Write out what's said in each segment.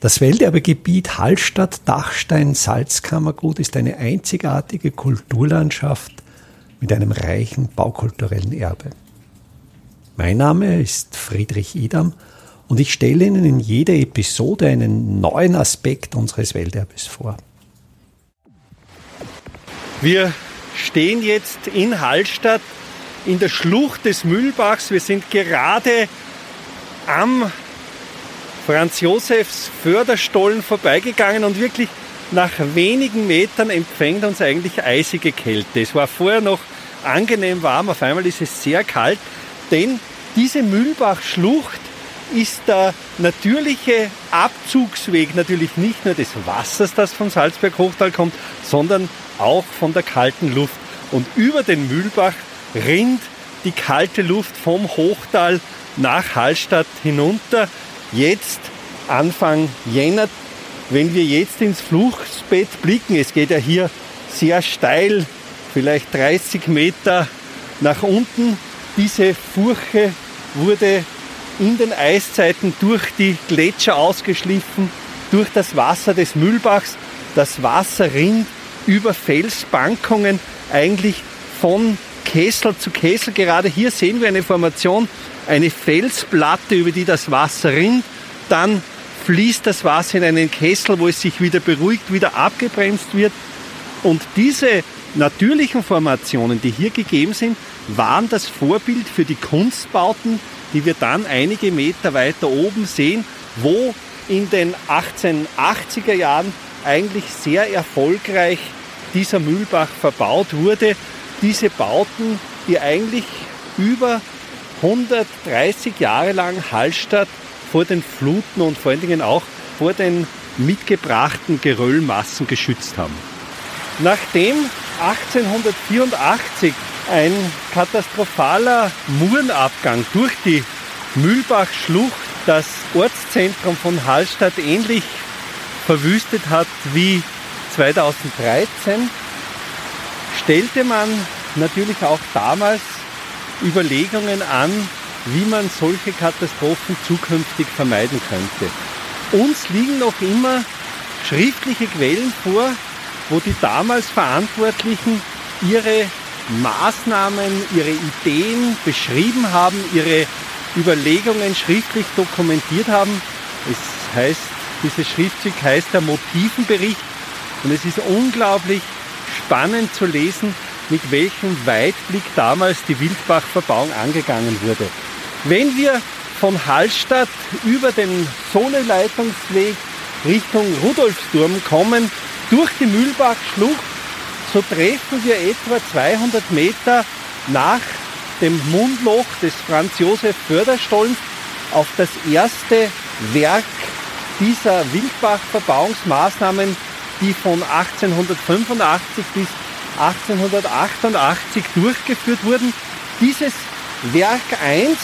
Das Welterbegebiet Hallstatt-Dachstein-Salzkammergut ist eine einzigartige Kulturlandschaft mit einem reichen baukulturellen Erbe. Mein Name ist Friedrich Idam und ich stelle Ihnen in jeder Episode einen neuen Aspekt unseres Welterbes vor. Wir stehen jetzt in Hallstatt in der Schlucht des Mühlbachs. Wir sind gerade am Franz Josefs Förderstollen vorbeigegangen und wirklich nach wenigen Metern empfängt uns eigentlich eisige Kälte. Es war vorher noch angenehm warm, auf einmal ist es sehr kalt, denn diese Mühlbachschlucht ist der natürliche Abzugsweg natürlich nicht nur des Wassers, das vom Salzberg-Hochtal kommt, sondern auch von der kalten Luft. Und über den Mühlbach rinnt die kalte Luft vom Hochtal nach Hallstatt hinunter. Jetzt Anfang Jänner, wenn wir jetzt ins Flussbett blicken, es geht ja hier sehr steil, vielleicht 30 Meter nach unten. Diese Furche wurde in den Eiszeiten durch die Gletscher ausgeschliffen, durch das Wasser des Mühlbachs. Das Wasser rinnt über Felsbankungen eigentlich von Kessel zu Kessel. Gerade hier sehen wir eine Formation, eine Felsplatte, über die das Wasser rinnt. Dann fließt das Wasser in einen Kessel, wo es sich wieder beruhigt, wieder abgebremst wird. Und diese natürlichen Formationen, die hier gegeben sind, waren das Vorbild für die Kunstbauten, die wir dann einige Meter weiter oben sehen, wo in den 1880er Jahren eigentlich sehr erfolgreich dieser Mühlbach verbaut wurde. Diese Bauten, die eigentlich über 130 Jahre lang Hallstatt vor den Fluten und vor allen Dingen auch vor den mitgebrachten Geröllmassen geschützt haben. Nachdem 1884 ein katastrophaler Murenabgang durch die Mühlbachschlucht das Ortszentrum von Hallstatt ähnlich verwüstet hat wie 2013, stellte man natürlich auch damals Überlegungen an, wie man solche Katastrophen zukünftig vermeiden könnte. Uns liegen noch immer schriftliche Quellen vor, wo die damals Verantwortlichen ihre Maßnahmen, ihre Ideen beschrieben haben, ihre Überlegungen schriftlich dokumentiert haben. Es heißt, dieses Schriftstück heißt der Motivenbericht und es ist unglaublich spannend zu lesen, mit welchem Weitblick damals die Wildbachverbauung angegangen wurde. Wenn wir von Hallstatt über den Sohneleitungsweg Richtung Rudolfsturm kommen, durch die Mühlbachschlucht, so treffen wir etwa 200 Meter nach dem Mundloch des Franz Josef Förderstollens auf das erste Werk dieser Wildbachverbauungsmaßnahmen, die von 1885 bis 1888 durchgeführt wurden. Dieses Werk 1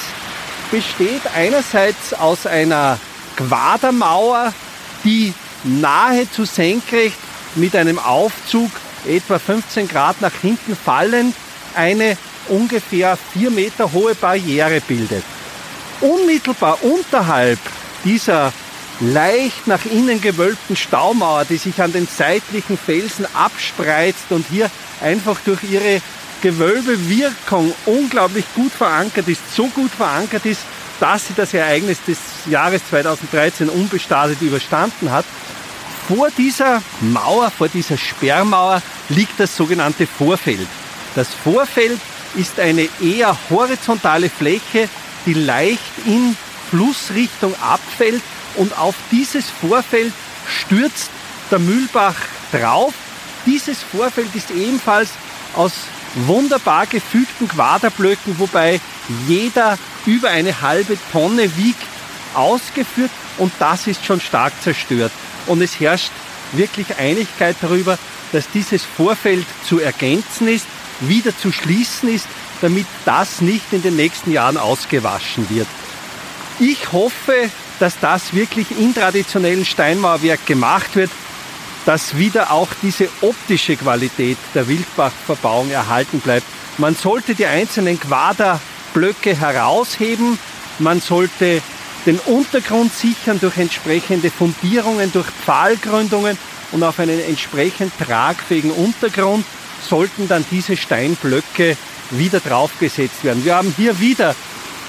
besteht einerseits aus einer Quadermauer, die nahezu senkrecht mit einem Aufzug etwa 15 Grad nach hinten fallend eine ungefähr vier Meter hohe Barriere bildet. Unmittelbar unterhalb dieser leicht nach innen gewölbten Staumauer, die sich an den seitlichen Felsen abspreizt und hier einfach durch ihre Gewölbewirkung unglaublich gut verankert ist, so gut verankert ist, dass sie das Ereignis des Jahres 2013 unbestartet überstanden hat. Vor dieser Mauer, vor dieser Sperrmauer liegt das sogenannte Vorfeld. Das Vorfeld ist eine eher horizontale Fläche, die leicht in Flussrichtung abfällt und auf dieses Vorfeld stürzt der Mühlbach drauf. Dieses Vorfeld ist ebenfalls aus wunderbar gefügten Quaderblöcken, wobei jeder über eine halbe Tonne wiegt, ausgeführt und das ist schon stark zerstört. Und es herrscht wirklich Einigkeit darüber, dass dieses Vorfeld zu ergänzen ist, wieder zu schließen ist, damit das nicht in den nächsten Jahren ausgewaschen wird. Ich hoffe, dass das wirklich in traditionellen Steinmauerwerk gemacht wird, dass wieder auch diese optische Qualität der Wildbachverbauung erhalten bleibt. Man sollte die einzelnen Quaderblöcke herausheben, man sollte den Untergrund sichern durch entsprechende Fundierungen, durch Pfahlgründungen und auf einen entsprechend tragfähigen Untergrund sollten dann diese Steinblöcke wieder draufgesetzt werden. Wir haben hier wieder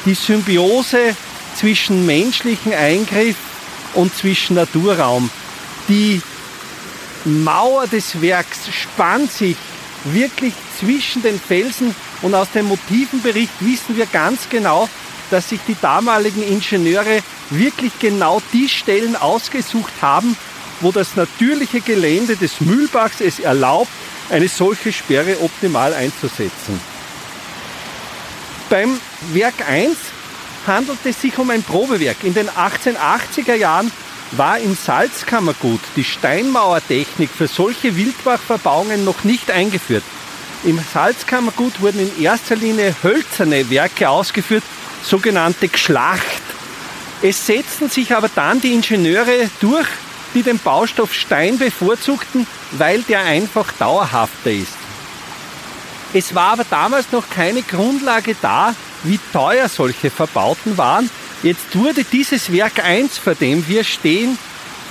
die Symbiose zwischen menschlichen Eingriff und zwischen Naturraum. Die Mauer des Werks spannt sich wirklich zwischen den Felsen und aus dem Motivenbericht wissen wir ganz genau, dass sich die damaligen Ingenieure wirklich genau die Stellen ausgesucht haben, wo das natürliche Gelände des Mühlbachs es erlaubt, eine solche Sperre optimal einzusetzen. Beim Werk 1 handelt es sich um ein Probewerk. In den 1880er Jahren war im Salzkammergut die Steinmauertechnik für solche Wildbachverbauungen noch nicht eingeführt. Im Salzkammergut wurden in erster Linie hölzerne Werke ausgeführt, sogenannte Geschlacht. Es setzten sich aber dann die Ingenieure durch, die den Baustoff Stein bevorzugten, weil der einfach dauerhafter ist. Es war aber damals noch keine Grundlage da, wie teuer solche Verbauten waren. Jetzt wurde dieses Werk 1, vor dem wir stehen,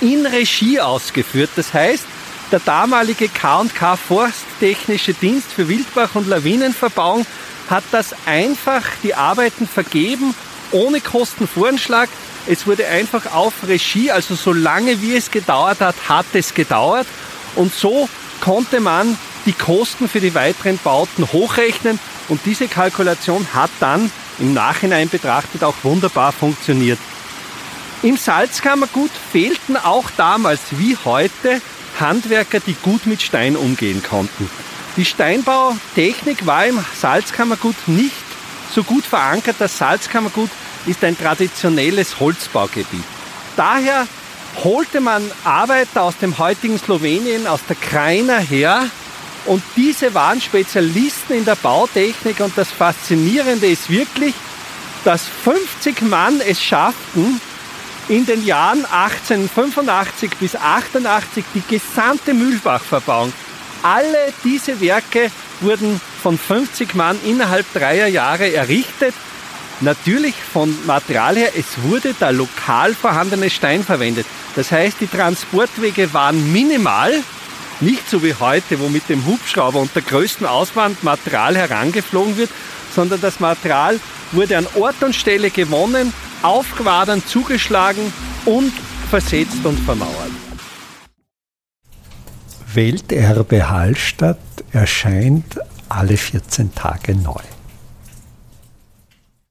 in Regie ausgeführt. Das heißt, der damalige K&K Forsttechnische Dienst für Wildbach- und Lawinenverbauung hat das einfach die Arbeiten vergeben, ohne Kostenvoranschlag. Es wurde einfach auf Regie, also so lange wie es gedauert hat, hat es gedauert. Und so konnte man die Kosten für die weiteren Bauten hochrechnen und diese Kalkulation hat dann im Nachhinein betrachtet auch wunderbar funktioniert. Im Salzkammergut fehlten auch damals wie heute Handwerker, die gut mit Stein umgehen konnten. Die Steinbautechnik war im Salzkammergut nicht so gut verankert. Das Salzkammergut ist ein traditionelles Holzbaugebiet. Daher holte man Arbeiter aus dem heutigen Slowenien, aus der Krajina her, und diese waren Spezialisten in der Bautechnik und das Faszinierende ist wirklich, dass 50 Mann es schafften, in den Jahren 1885 bis 88 die gesamte Mühlbachverbauung. Alle diese Werke wurden von 50 Mann innerhalb dreier Jahre errichtet. Natürlich von Material her, es wurde der lokal vorhandene Stein verwendet. Das heißt, die Transportwege waren minimal, nicht so wie heute, wo mit dem Hubschrauber und der größten Auswand Material herangeflogen wird, sondern das Material wurde an Ort und Stelle gewonnen, aufgewadert, zugeschlagen und versetzt und vermauert. Welterbe Hallstatt erscheint alle 14 Tage neu.